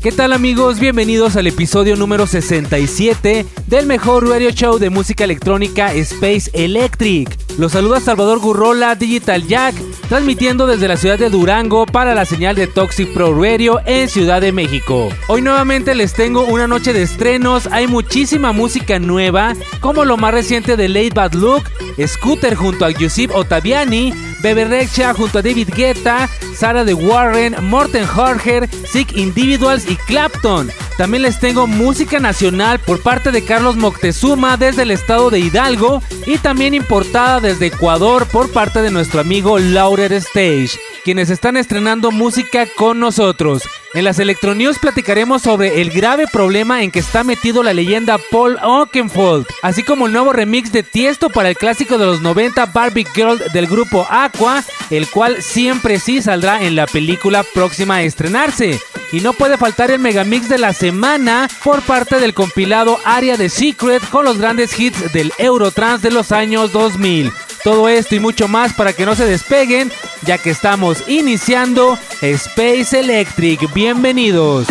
¿Qué tal amigos? Bienvenidos al episodio número 67 del mejor radio show de música electrónica Space Electric. Los saluda Salvador Gurrola Digital Jack, transmitiendo desde la ciudad de Durango para la señal de Toxic Pro Radio en Ciudad de México. Hoy nuevamente les tengo una noche de estrenos, hay muchísima música nueva, como lo más reciente de Late Bad Look, Scooter junto a Yusuf Ottaviani, Bebe Rexha junto a David Guetta, Sara de Warren, Morten Harger, Sick Individuals y Clapton. También les tengo música nacional por parte de Carlos Moctezuma desde el estado de Hidalgo y también importada desde Ecuador por parte de nuestro amigo Laurer Stage, quienes están estrenando música con nosotros. En las Electronews platicaremos sobre el grave problema en que está metido la leyenda Paul Oakenfold, así como el nuevo remix de Tiesto para el clásico de los 90 Barbie Girl del grupo Aqua, el cual siempre sí saldrá en la película próxima a estrenarse. Y no puede faltar el megamix de la semana por parte del compilado Area de Secret con los grandes hits del Eurotrans de los años 2000. Todo esto y mucho más para que no se despeguen, ya que estamos iniciando Space Electric. Bienvenidos.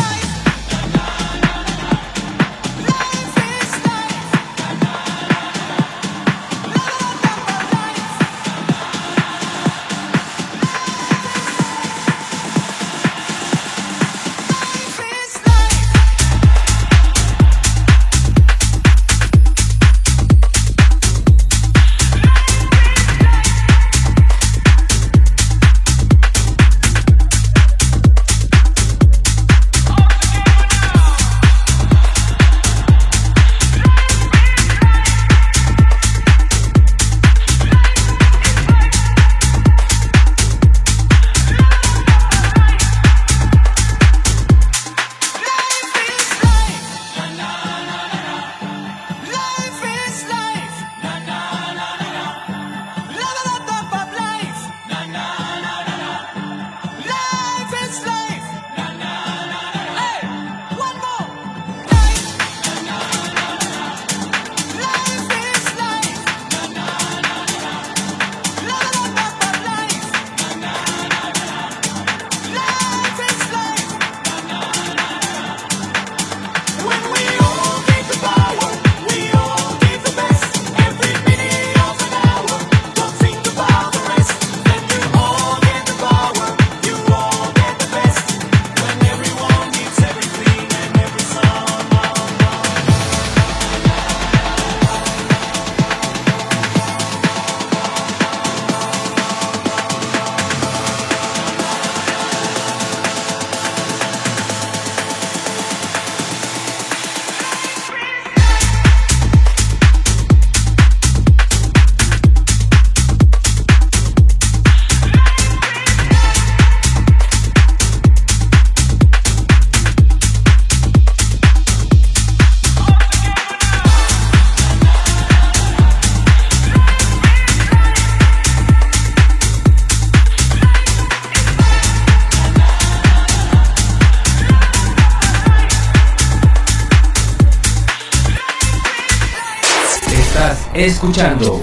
Escuchando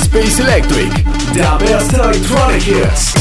Space Electric, The Best Electronic Hits.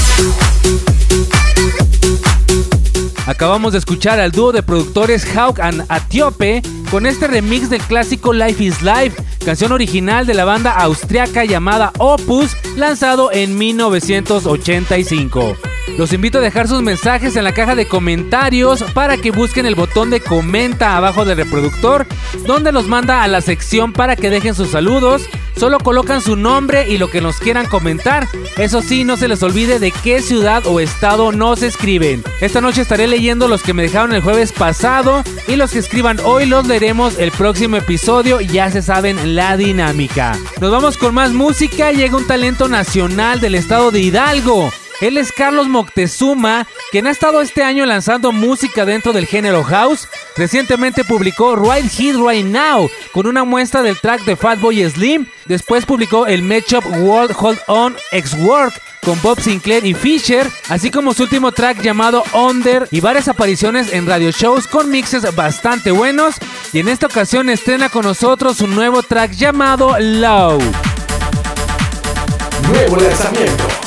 Acabamos de escuchar al dúo de productores Hawk and Atiope con este remix del clásico Life is Life, canción original de la banda austriaca llamada Opus, lanzado en 1985. Los invito a dejar sus mensajes en la caja de comentarios para que busquen el botón de comenta abajo del reproductor, donde los manda a la sección para que dejen sus saludos. Solo colocan su nombre y lo que nos quieran comentar. Eso sí, no se les olvide de qué ciudad o estado nos escriben. Esta noche estaré leyendo los que me dejaron el jueves pasado y los que escriban hoy los leeremos el próximo episodio. Ya se saben la dinámica. Nos vamos con más música. Llega un talento nacional del estado de Hidalgo. Él es Carlos Moctezuma, quien ha estado este año lanzando música dentro del género house. Recientemente publicó Right Here Right Now con una muestra del track de Fatboy Slim. Después publicó el matchup World Hold On X Work con Bob Sinclair y Fisher, así como su último track llamado Under y varias apariciones en radio shows con mixes bastante buenos. Y en esta ocasión estrena con nosotros un nuevo track llamado Low. Nuevo lanzamiento.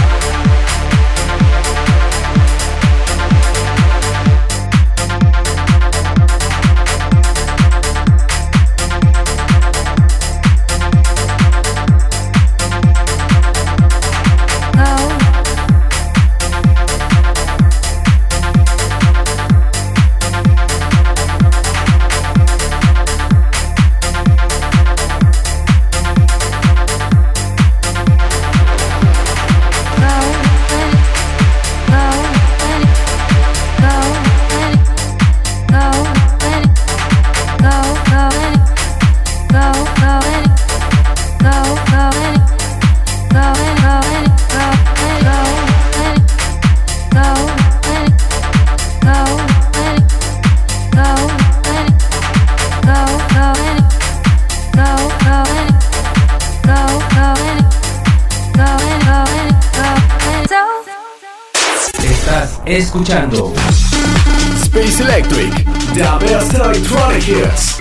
escuchando Space Electric, The Best Electronic Hits.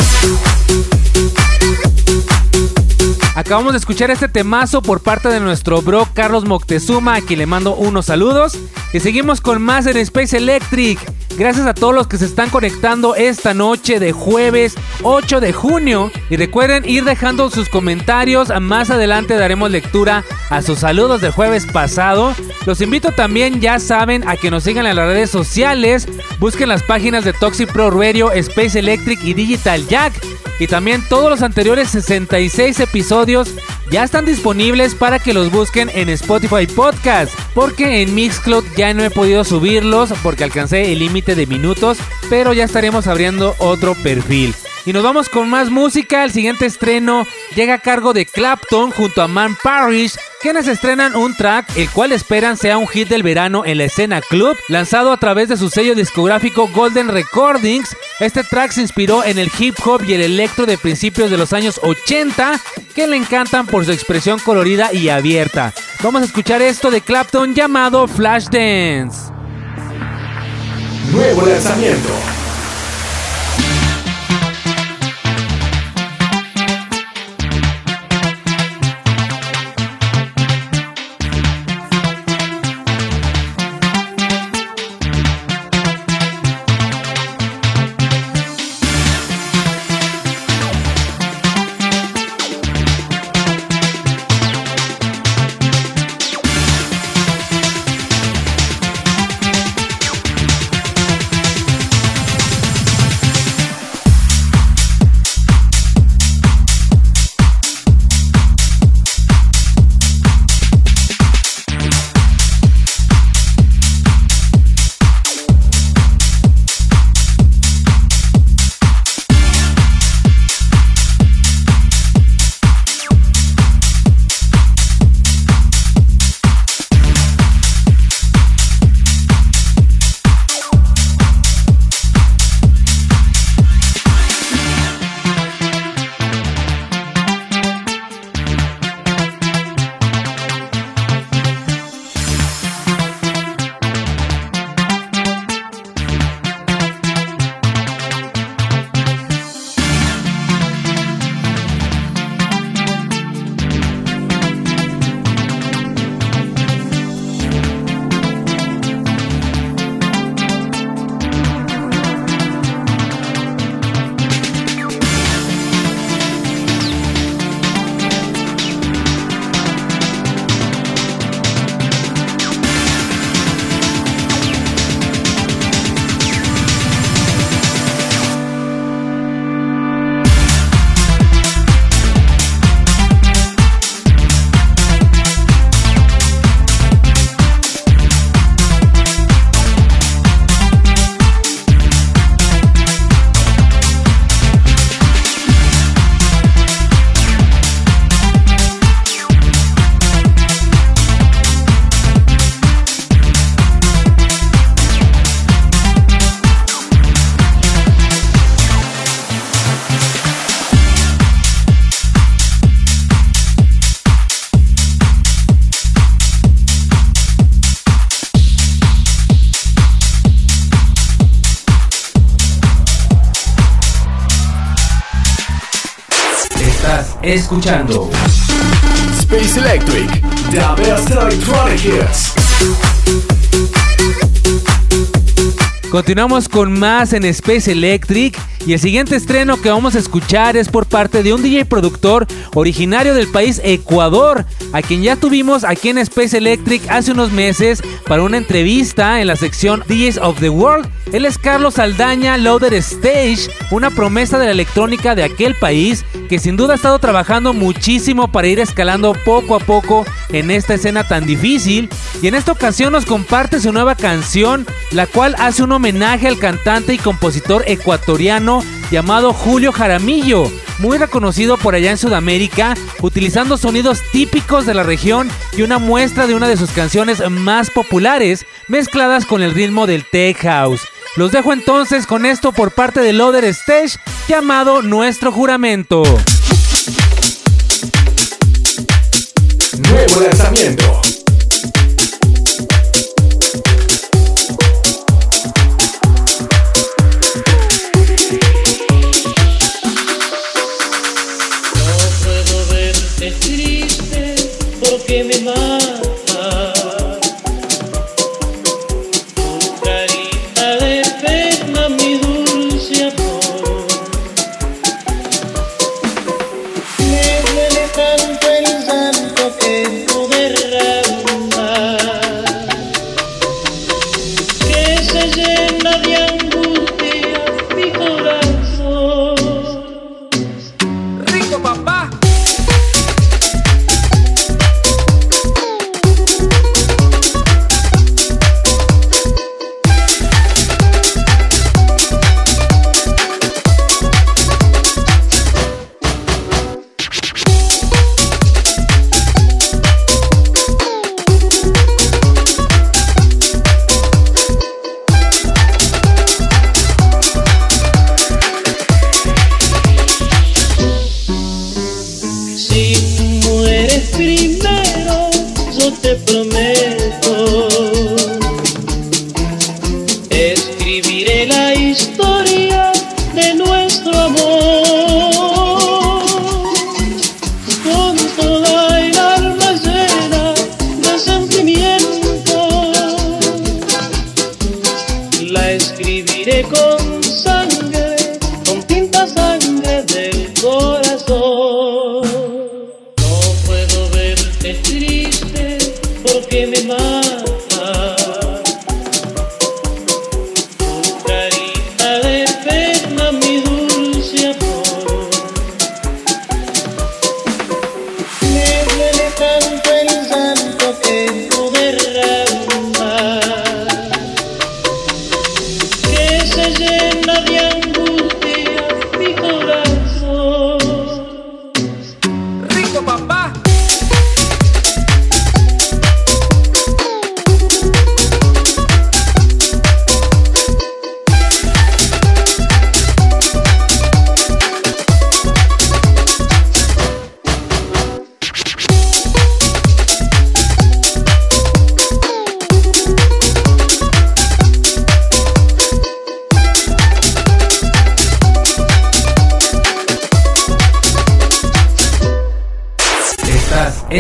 Acabamos de escuchar este temazo por parte de nuestro bro Carlos Moctezuma, a quien le mando unos saludos. Y seguimos con más en Space Electric. Gracias a todos los que se están conectando esta noche de jueves 8 de junio. Y recuerden ir dejando sus comentarios. Más adelante daremos lectura a sus saludos de jueves pasado. Los invito también, ya saben, a que nos sigan en las redes sociales. Busquen las páginas de Toxic Pro Radio, Space Electric y Digital Jack. Y también todos los anteriores 66 episodios ya están disponibles para que los busquen en Spotify Podcast. Porque en Mixcloud ya no he podido subirlos porque alcancé el límite de minutos, pero ya estaremos abriendo otro perfil. Y nos vamos con más música. El siguiente estreno llega a cargo de Clapton junto a Man Parrish, quienes estrenan un track el cual esperan sea un hit del verano en la escena club, lanzado a través de su sello discográfico Golden Recordings. Este track se inspiró en el hip hop y el electro de principios de los años 80, que le encantan por su expresión colorida y abierta. Vamos a escuchar esto de Clapton llamado Flashdance. Nuevo lanzamiento. Escuchando Space Electric, the best electronic hits. Continuamos con más en Space Electric y el siguiente estreno que vamos a escuchar es por parte de un DJ productor originario del país Ecuador, a quien ya tuvimos aquí en Space Electric hace unos meses para una entrevista en la sección DJs of the World. Él es Carlos Aldaña Loader Stage, una promesa de la electrónica de aquel país que sin duda ha estado trabajando muchísimo para ir escalando poco a poco en esta escena tan difícil y en esta ocasión nos comparte su nueva canción, la cual hace un homenaje al cantante y compositor ecuatoriano llamado Julio Jaramillo, muy reconocido por allá en Sudamérica, utilizando sonidos típicos de la región y una muestra de una de sus canciones más populares, mezcladas con el ritmo del tech house. Los dejo entonces con esto por parte de Loader Stage llamado Nuestro Juramento. Nuevo lanzamiento.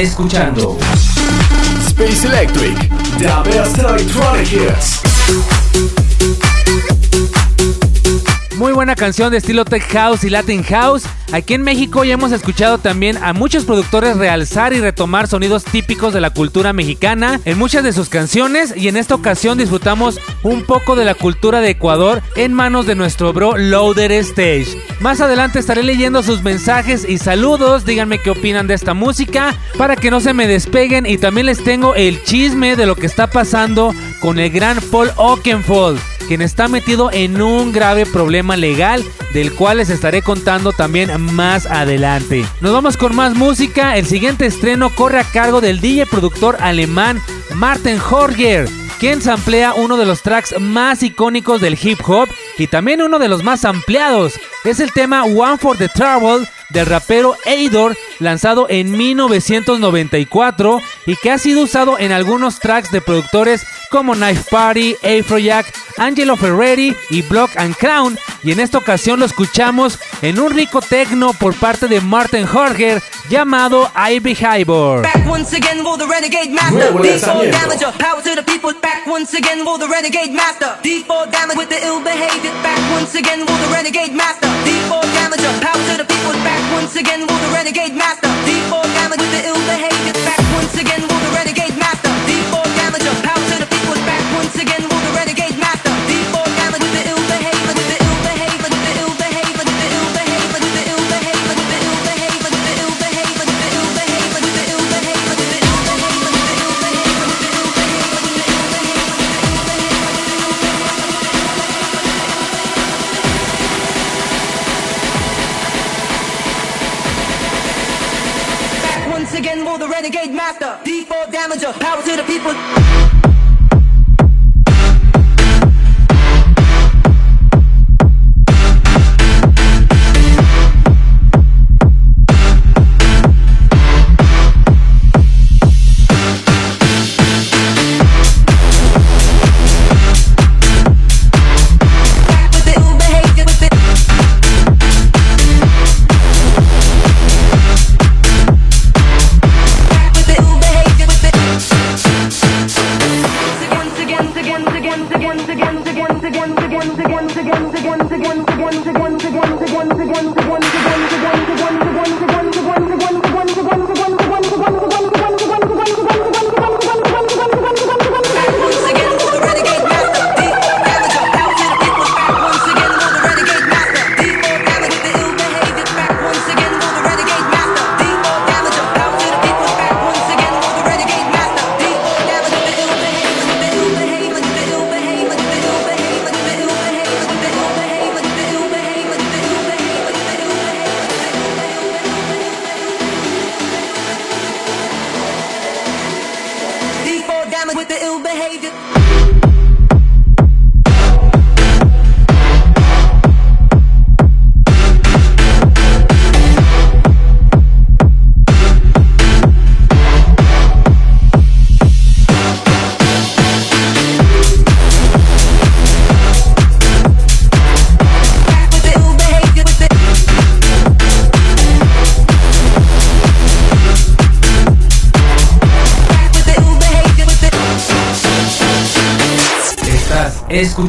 Escuchando Space Electric, the best electronic hits. Muy buena canción de estilo Tech House y Latin House. Aquí en México ya hemos escuchado también a muchos productores realzar y retomar sonidos típicos de la cultura mexicana en muchas de sus canciones y en esta ocasión disfrutamos un poco de la cultura de Ecuador en manos de nuestro bro Loader Stage. Más adelante estaré leyendo sus mensajes y saludos, díganme qué opinan de esta música para que no se me despeguen y también les tengo el chisme de lo que está pasando con el gran Paul Oakenfold quien está metido en un grave problema legal del cual les estaré contando también más adelante. Nos vamos con más música, el siguiente estreno corre a cargo del DJ productor alemán Martin Horger, quien samplea uno de los tracks más icónicos del hip hop y también uno de los más ampliados. Es el tema One for the Trouble del rapero Ador, lanzado en 1994 y que ha sido usado en algunos tracks de productores como Knife Party, Afrojack, Angelo Ferreri y Block and Crown. Y en esta ocasión lo escuchamos en un rico techno por parte de Martin Horger llamado Ivy Hybor. back once again will the renegade master. D4 power to the people. Back once again with the renegade master. The orgasmic with the ill behavior. Back once again. to the people.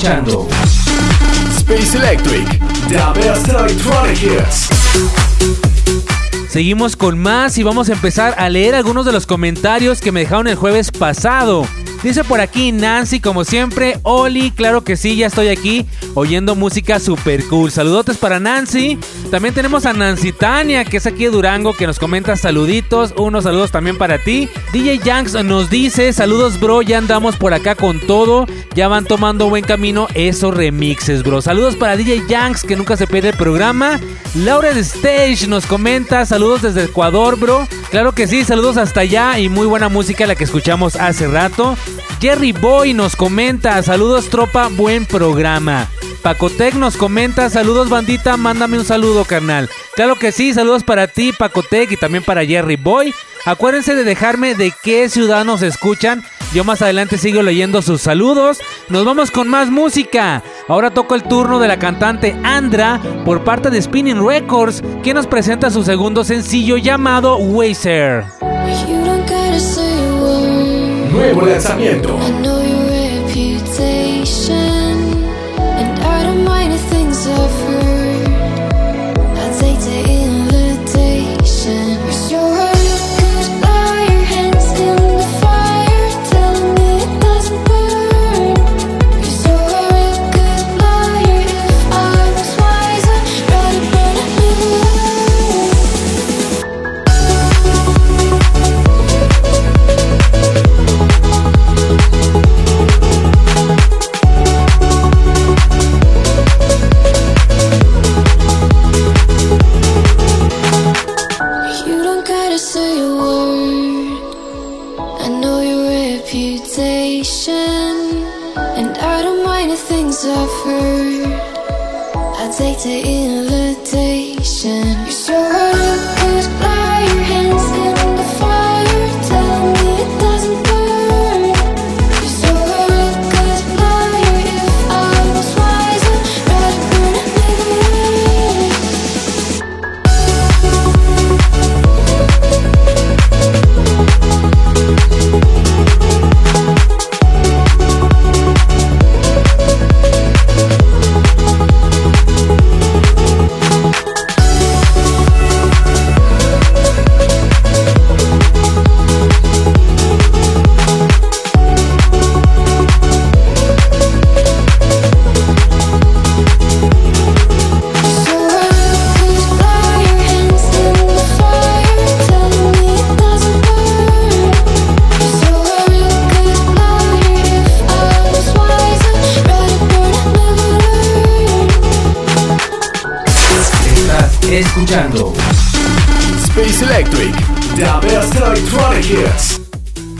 Escuchando Space Electric, The Best Electronic Hits. Seguimos con más y vamos a empezar a leer algunos de los comentarios que me dejaron el jueves pasado. Dice por aquí Nancy, como siempre, Oli, claro que sí, ya estoy aquí oyendo música super cool. Saludotes para Nancy. También tenemos a Nancy Tania, que es aquí de Durango, que nos comenta saluditos. Unos saludos también para ti. DJ Yanks nos dice, saludos bro, ya andamos por acá con todo. Ya van tomando buen camino esos remixes, bro. Saludos para DJ Yanks, que nunca se pierde el programa. Laura de Stage nos comenta, saludos desde Ecuador, bro. Claro que sí, saludos hasta allá y muy buena música la que escuchamos hace rato. Jerry Boy nos comenta, saludos tropa, buen programa. Pacotec nos comenta, saludos bandita, mándame un saludo carnal. Claro que sí, saludos para ti Pacotec y también para Jerry Boy. Acuérdense de dejarme de qué ciudad nos escuchan. Yo más adelante sigo leyendo sus saludos. Nos vamos con más música. Ahora toco el turno de la cantante Andra por parte de Spinning Records, que nos presenta su segundo sencillo llamado Wazer. Nuevo lanzamiento. Take the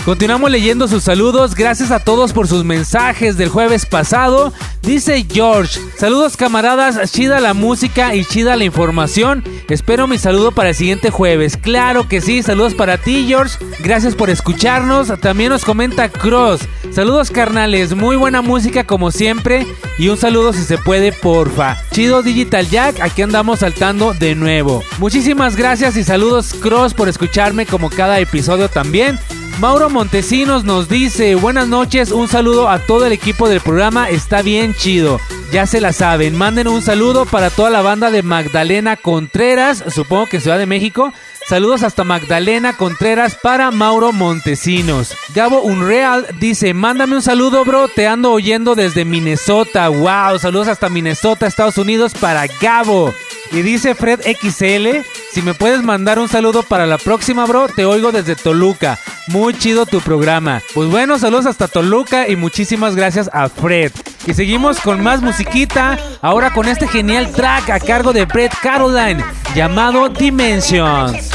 Continuamos leyendo sus saludos, gracias a todos por sus mensajes del jueves pasado. Dice George, saludos camaradas, chida la música y chida la información. Espero mi saludo para el siguiente jueves. Claro que sí, saludos para ti George, gracias por escucharnos. También nos comenta Cross, saludos carnales, muy buena música como siempre y un saludo si se puede porfa. Chido Digital Jack, aquí andamos saltando de nuevo. Muchísimas gracias y saludos Cross por escucharme como cada episodio también. Mauro Montesinos nos dice, buenas noches, un saludo a todo el equipo del programa, está bien chido. Ya se la saben, manden un saludo para toda la banda de Magdalena Contreras, supongo que Ciudad de México. Saludos hasta Magdalena Contreras para Mauro Montesinos. Gabo Unreal dice, mándame un saludo bro, te ando oyendo desde Minnesota. Wow, saludos hasta Minnesota, Estados Unidos para Gabo. Y dice Fred XL, si me puedes mandar un saludo para la próxima, bro, te oigo desde Toluca. Muy chido tu programa. Pues bueno, saludos hasta Toluca y muchísimas gracias a Fred. Y seguimos con más musiquita, ahora con este genial track a cargo de Brett Caroline, llamado Dimensions.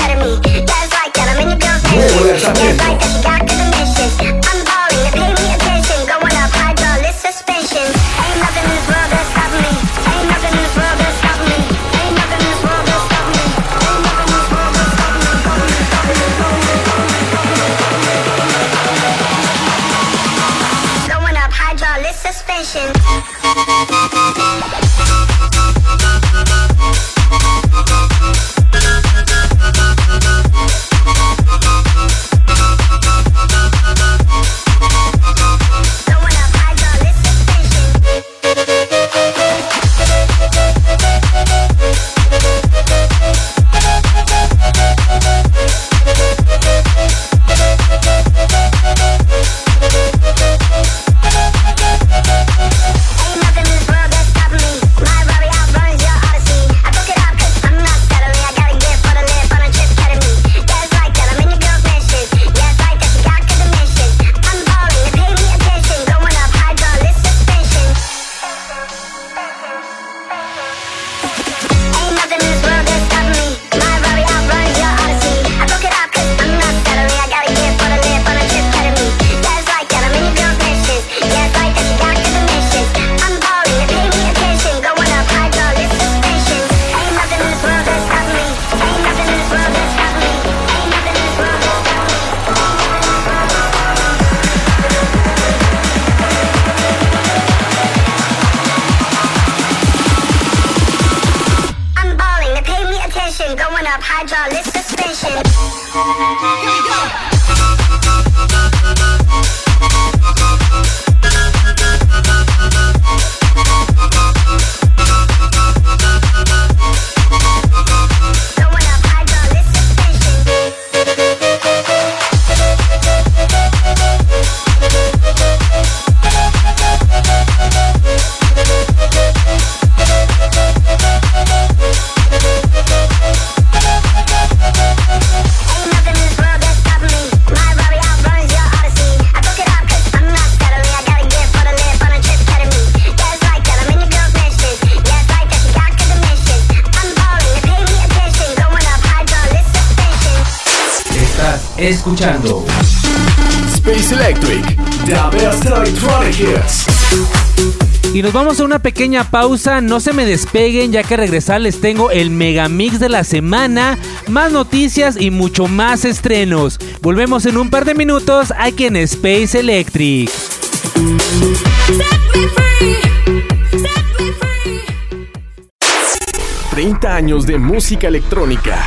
Escuchando Space Electric, the best electronic hits. Y nos vamos a una pequeña pausa, no se me despeguen ya que regresar les tengo el megamix de la semana, más noticias y mucho más estrenos. Volvemos en un par de minutos aquí en Space Electric. Set me free. Set me free. 30 años de música electrónica.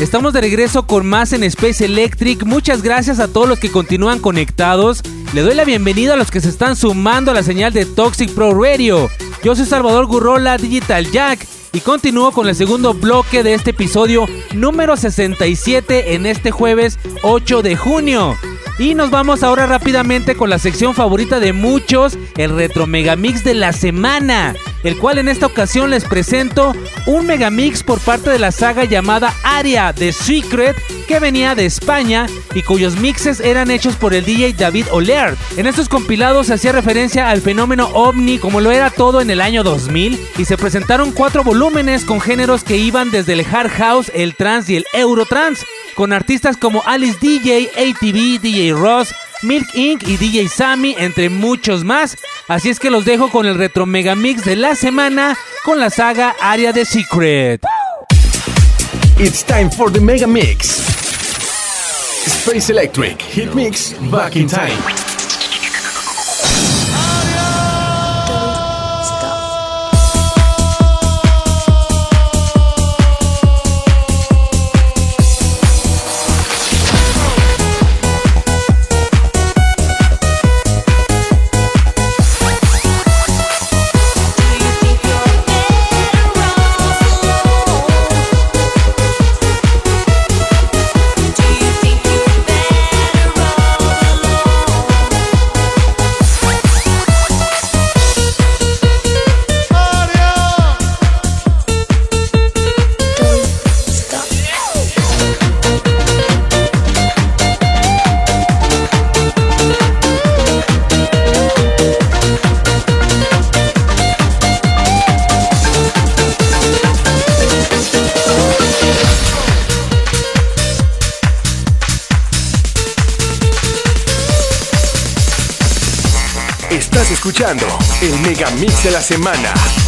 Estamos de regreso con más en Space Electric. Muchas gracias a todos los que continúan conectados. Le doy la bienvenida a los que se están sumando a la señal de Toxic Pro Radio. Yo soy Salvador Gurrola, Digital Jack, y continúo con el segundo bloque de este episodio número 67 en este jueves 8 de junio. Y nos vamos ahora rápidamente con la sección favorita de muchos, el Retro Megamix de la semana, el cual en esta ocasión les presento un Megamix por parte de la saga llamada Aria de Secret, que venía de España y cuyos mixes eran hechos por el DJ David Olert. En estos compilados se hacía referencia al fenómeno ovni como lo era todo en el año 2000 y se presentaron cuatro volúmenes con géneros que iban desde el hard house, el trance y el eurotrance con artistas como Alice DJ, ATV, DJ Ross, Milk Inc. y DJ Sammy, entre muchos más. Así es que los dejo con el Retro Megamix de la semana con la saga Área de Secret. It's time for the Mega Mix. Space Electric Hit Mix Back in Time. Mega Mix de la semana.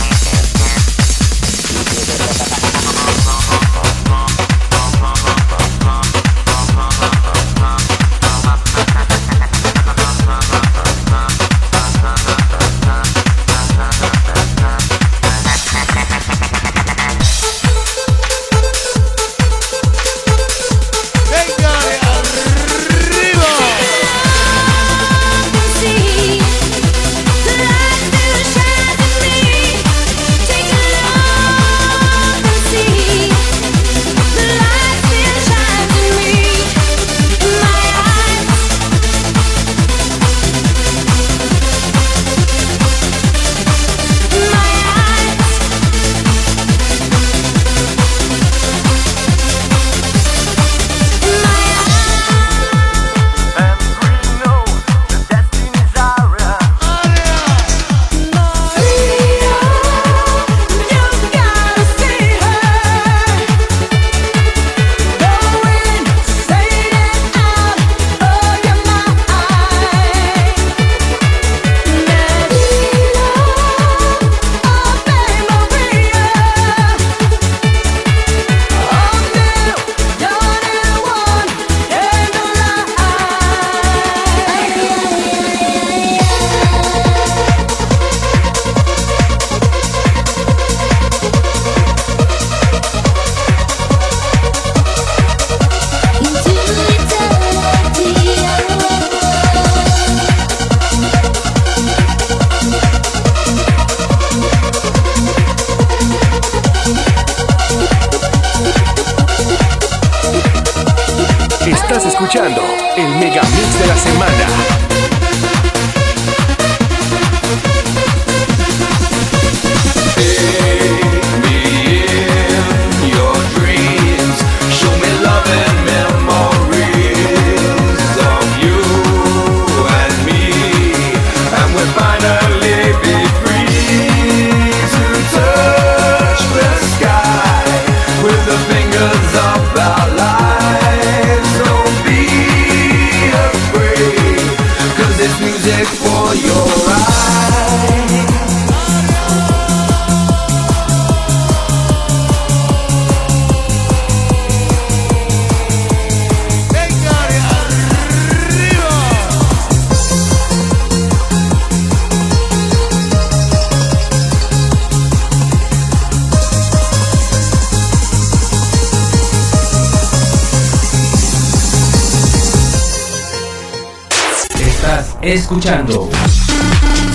Escuchando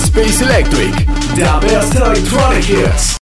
Space Electric, The best electronic hits.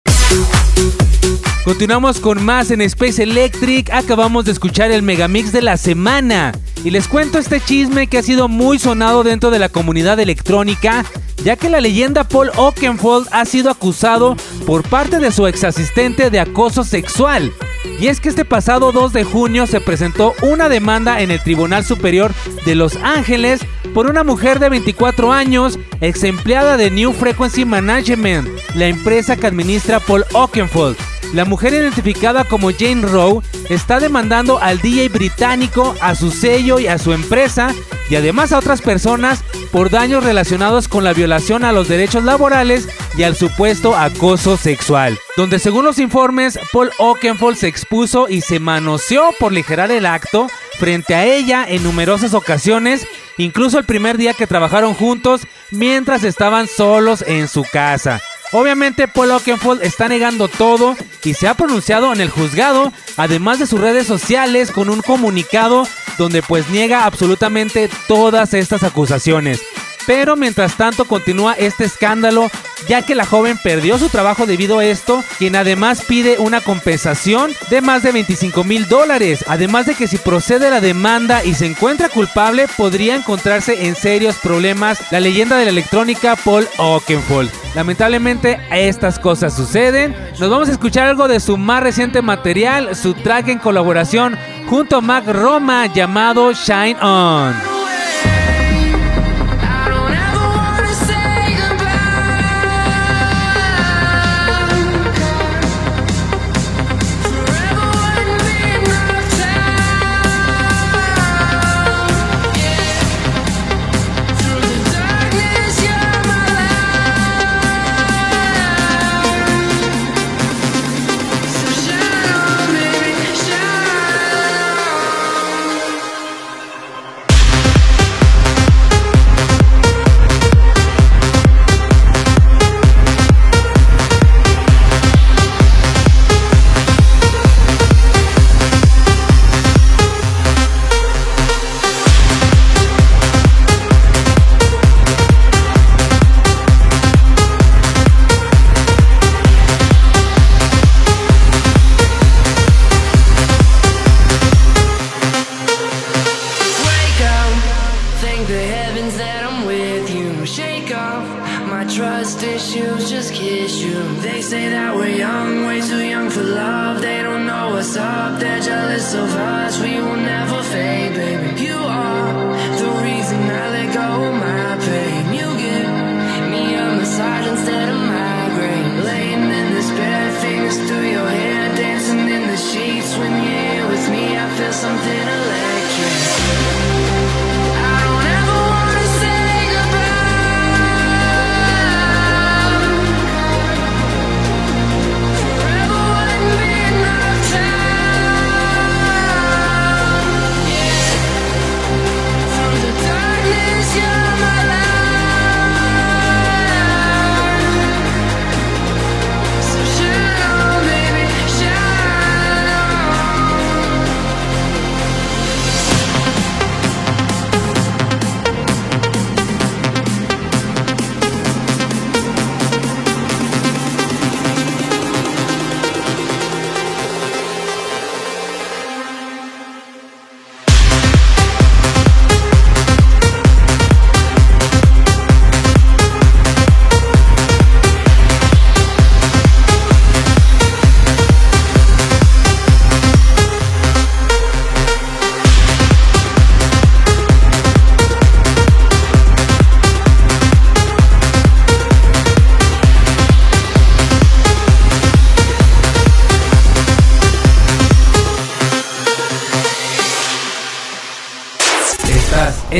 Continuamos con más en Space Electric. Acabamos de escuchar el megamix de la semana. Y les cuento este chisme que ha sido muy sonado dentro de la comunidad electrónica, ya que la leyenda Paul Oakenfold ha sido acusado por parte de su ex asistente de acoso sexual. Y es que este pasado 2 de junio se presentó una demanda en el Tribunal Superior de Los Ángeles por una mujer de 24 años, ex empleada de New Frequency Management, la empresa que administra Paul Oakenfold. La mujer identificada como Jane Rowe está demandando al DJ británico, a su sello y a su empresa y además a otras personas por daños relacionados con la violación a los derechos laborales y al supuesto acoso sexual. Donde según los informes, Paul Oakenfold se expuso y se manoseó por ligerar el acto frente a ella en numerosas ocasiones, incluso el primer día que trabajaron juntos mientras estaban solos en su casa. Obviamente Paul Oakenfold está negando todo y se ha pronunciado en el juzgado, además de sus redes sociales con un comunicado donde pues niega absolutamente todas estas acusaciones. Pero mientras tanto continúa este escándalo ya que la joven perdió su trabajo debido a esto, quien además pide una compensación de más de 25 mil dólares, además de que si procede la demanda y se encuentra culpable podría encontrarse en serios problemas la leyenda de la electrónica Paul Oakenfold. Lamentablemente estas cosas suceden. Nos vamos a escuchar algo de su más reciente material, su track en colaboración junto a Mac Roma llamado Shine On.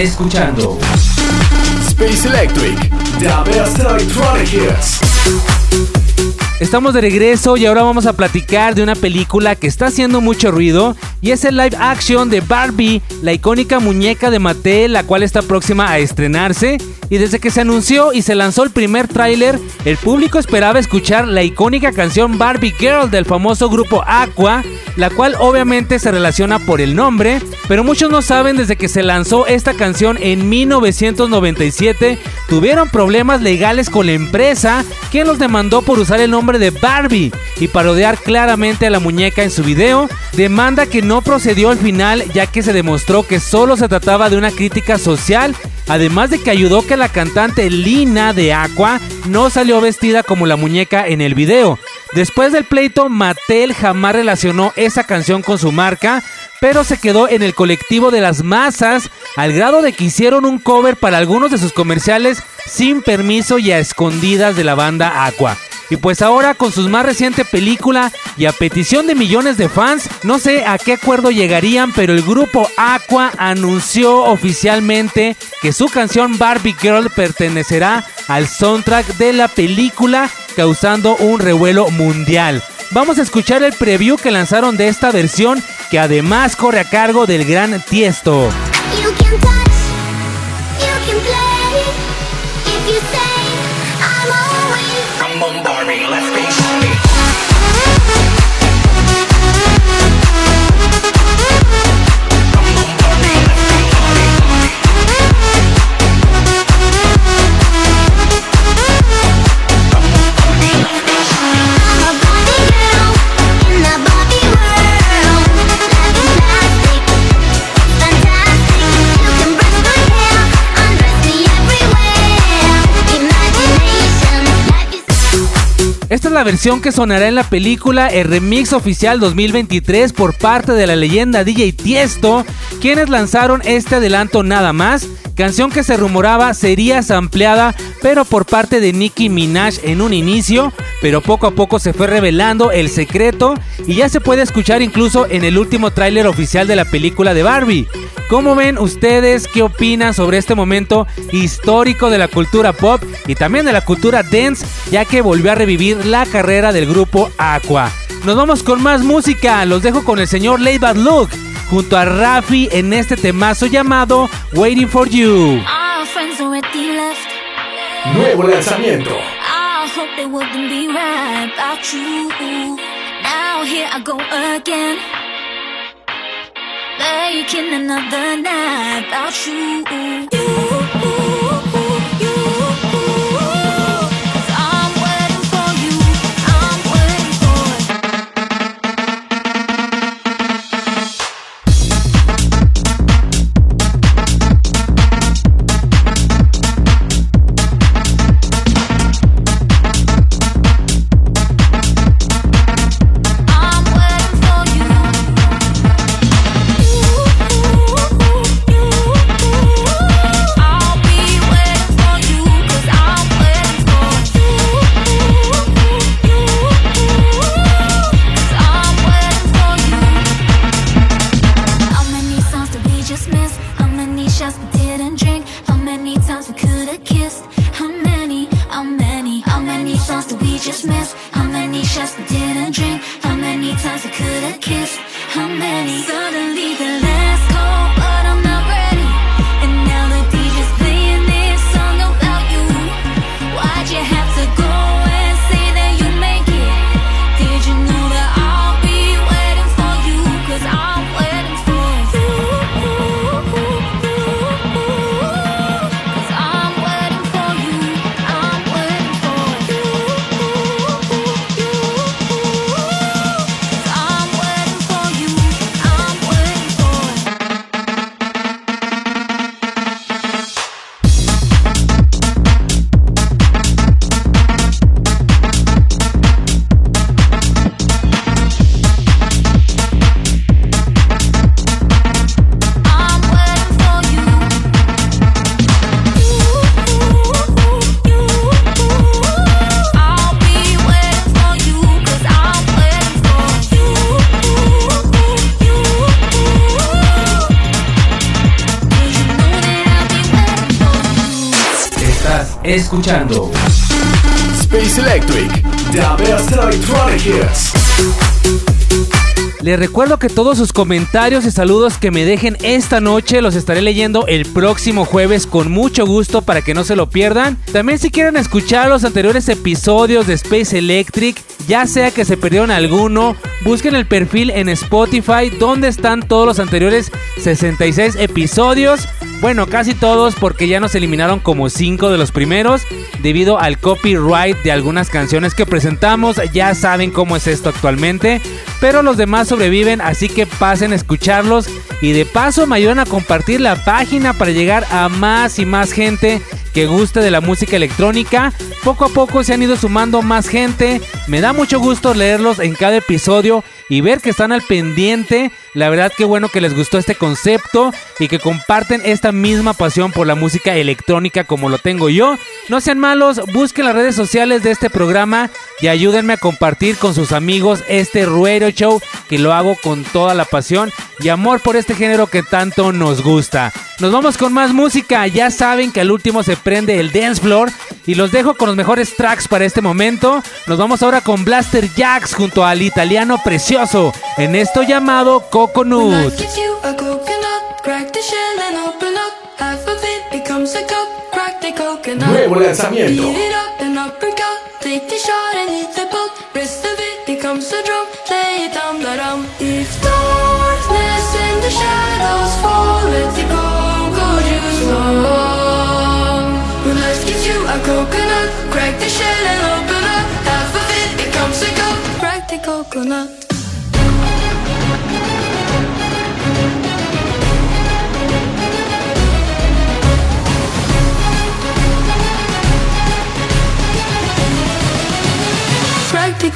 Escuchando Space Electric, The best electronic hits. Estamos de regreso y ahora vamos a platicar de una película que está haciendo mucho ruido y es el live action de Barbie, la icónica muñeca de Mattel, la cual está próxima a estrenarse. Y desde que se anunció y se lanzó el primer tráiler, el público esperaba escuchar la icónica canción Barbie Girl del famoso grupo Aqua, la cual obviamente se relaciona por el nombre, pero muchos no saben desde que se lanzó esta canción en 1997, tuvieron problemas legales con la empresa, quien los demandó por usar el nombre de Barbie y parodiar claramente a la muñeca en su video, demanda que no procedió al final ya que se demostró que solo se trataba de una crítica social, además de que ayudó que la cantante Lina de Aqua no salió vestida como la muñeca en el video. Después del pleito, Mattel jamás relacionó esa canción con su marca, pero se quedó en el colectivo de las masas al grado de que hicieron un cover para algunos de sus comerciales sin permiso y a escondidas de la banda Aqua. Y pues ahora con su más reciente película y a petición de millones de fans, no sé a qué acuerdo llegarían, pero el grupo Aqua anunció oficialmente que su canción Barbie Girl pertenecerá al soundtrack de la película, causando un revuelo mundial. Vamos a escuchar el preview que lanzaron de esta versión, que además corre a cargo del gran Tiesto. La versión que sonará en la película, el remix oficial 2023 por parte de la leyenda DJ Tiesto, quienes lanzaron este adelanto nada más, canción que se rumoraba sería sampleada, pero por parte de Nicki Minaj en un inicio, pero poco a poco se fue revelando el secreto y ya se puede escuchar incluso en el último tráiler oficial de la película de Barbie. ¿Cómo ven ustedes? ¿Qué opinan sobre este momento histórico de la cultura pop y también de la cultura dance, ya que volvió a revivir la carrera del grupo Aqua? Nos vamos con más música, los dejo con el señor Lay Bad Look junto a Rafi en este temazo llamado Waiting for You. Our friends already left. Nuevo lanzamiento. I hope they wouldn't be right about you. Now here I go again. Making another night about you. Les recuerdo que todos sus comentarios y saludos que me dejen esta noche los estaré leyendo el próximo jueves con mucho gusto para que no se lo pierdan. También si quieren escuchar los anteriores episodios de Space Electric, ya sea que se perdieron alguno, busquen el perfil en Spotify donde están todos los anteriores 66 episodios. Bueno, casi todos porque ya nos eliminaron como 5 de los primeros debido al copyright de algunas canciones que presentamos. Ya saben cómo es esto actualmente. Pero los demás sobreviven, así que pasen a escucharlos y de paso me ayudan a compartir la página para llegar a más y más gente que guste de la música electrónica. Poco a poco se han ido sumando más gente. Me da mucho gusto leerlos en cada episodio y ver que están al pendiente. La verdad que bueno que les gustó este concepto y que comparten esta misma pasión por la música electrónica como lo tengo yo. No sean malos, busquen las redes sociales de este programa y ayúdenme a compartir con sus amigos este Ruero Show que lo hago con toda la pasión y amor por este género que tanto nos gusta. Nos vamos con más música, ya saben que al último se prende el dance floor y los dejo con los mejores tracks para este momento. Nos vamos ahora con Blaster Jacks junto al italiano precioso en esto llamado. Gives you a coconut, crack the shell and open up. Half of it becomes a cup, crack the coconut. Nuevo lanzamiento. Beat it up and uppercut, take the shot and hit the pulp. Rest of it becomes a drum, lay it down, da dum.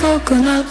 Coconut.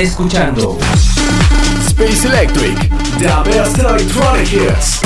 Escuchando Space Electric. The best electronic hits.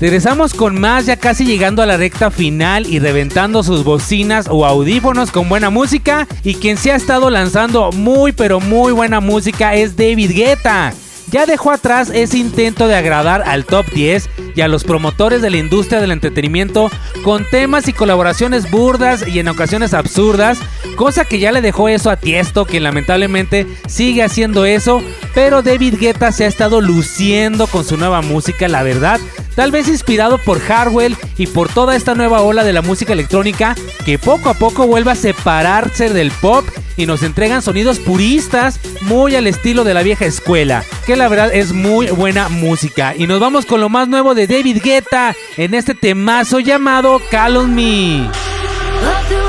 Regresamos con más, ya casi llegando a la recta final y reventando sus bocinas o audífonos con buena música. Y quien se ha estado lanzando muy pero muy buena música es David Guetta. Ya dejó atrás ese intento de agradar al top 10 y a los promotores de la industria del entretenimiento con temas y colaboraciones burdas y en ocasiones absurdas, cosa que ya le dejó eso a Tiesto, quien lamentablemente sigue haciendo eso, pero David Guetta se ha estado luciendo con su nueva música, la verdad, tal vez inspirado por Hardwell y por toda esta nueva ola de la música electrónica que poco a poco vuelve a separarse del pop y nos entregan sonidos puristas muy al estilo de la vieja escuela, la verdad es muy buena música. Y nos vamos con lo más nuevo de David Guetta en este temazo llamado Call on Me. Up through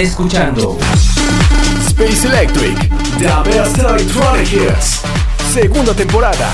escuchando Space Electric, The Best Electronic Hits. segunda temporada.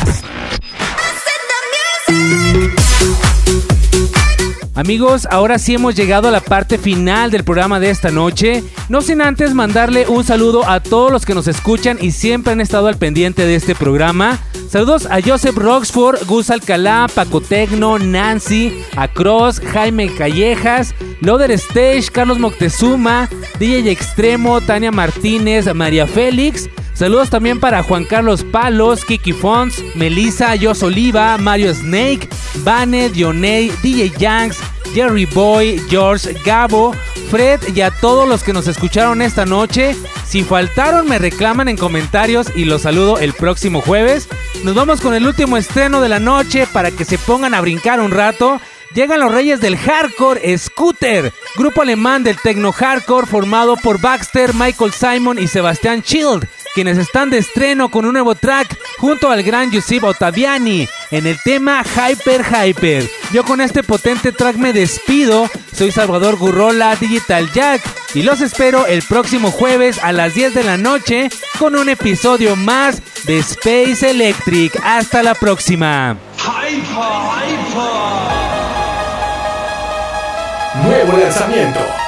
Amigos, ahora sí hemos llegado a la parte final del programa de esta noche. No sin antes mandarle un saludo a todos los que nos escuchan y siempre han estado al pendiente de este programa. Saludos a Joseph Roxford, Gus Alcalá, Paco Tecno, Nancy, a Cross, Jaime Callejas, Loader Stage, Carlos Moctezuma, DJ Extremo, Tania Martínez, María Félix. Saludos también para Juan Carlos Palos, Kiki Fons, Melissa, Jos Oliva, Mario Snake, Vane, Dioney, DJ Yanks, Jerry Boy, George, Gabo, Fred y a todos los que nos escucharon esta noche. Si faltaron me reclaman en comentarios y los saludo el próximo jueves. Nos vamos con el último estreno de la noche para que se pongan a brincar un rato. Llegan los reyes del hardcore, Scooter, grupo alemán del techno hardcore formado por Baxter, Michael Simon y Sebastián Child, quienes están de estreno con un nuevo track junto al gran Giuseppe Ottaviani en el tema Hyper Hyper. Yo con este potente track me despido, soy Salvador Gurrola Digital Jack y los espero el próximo jueves a las 10 de la noche con un episodio más de Space Electric. Hasta la próxima. Nuevo lanzamiento.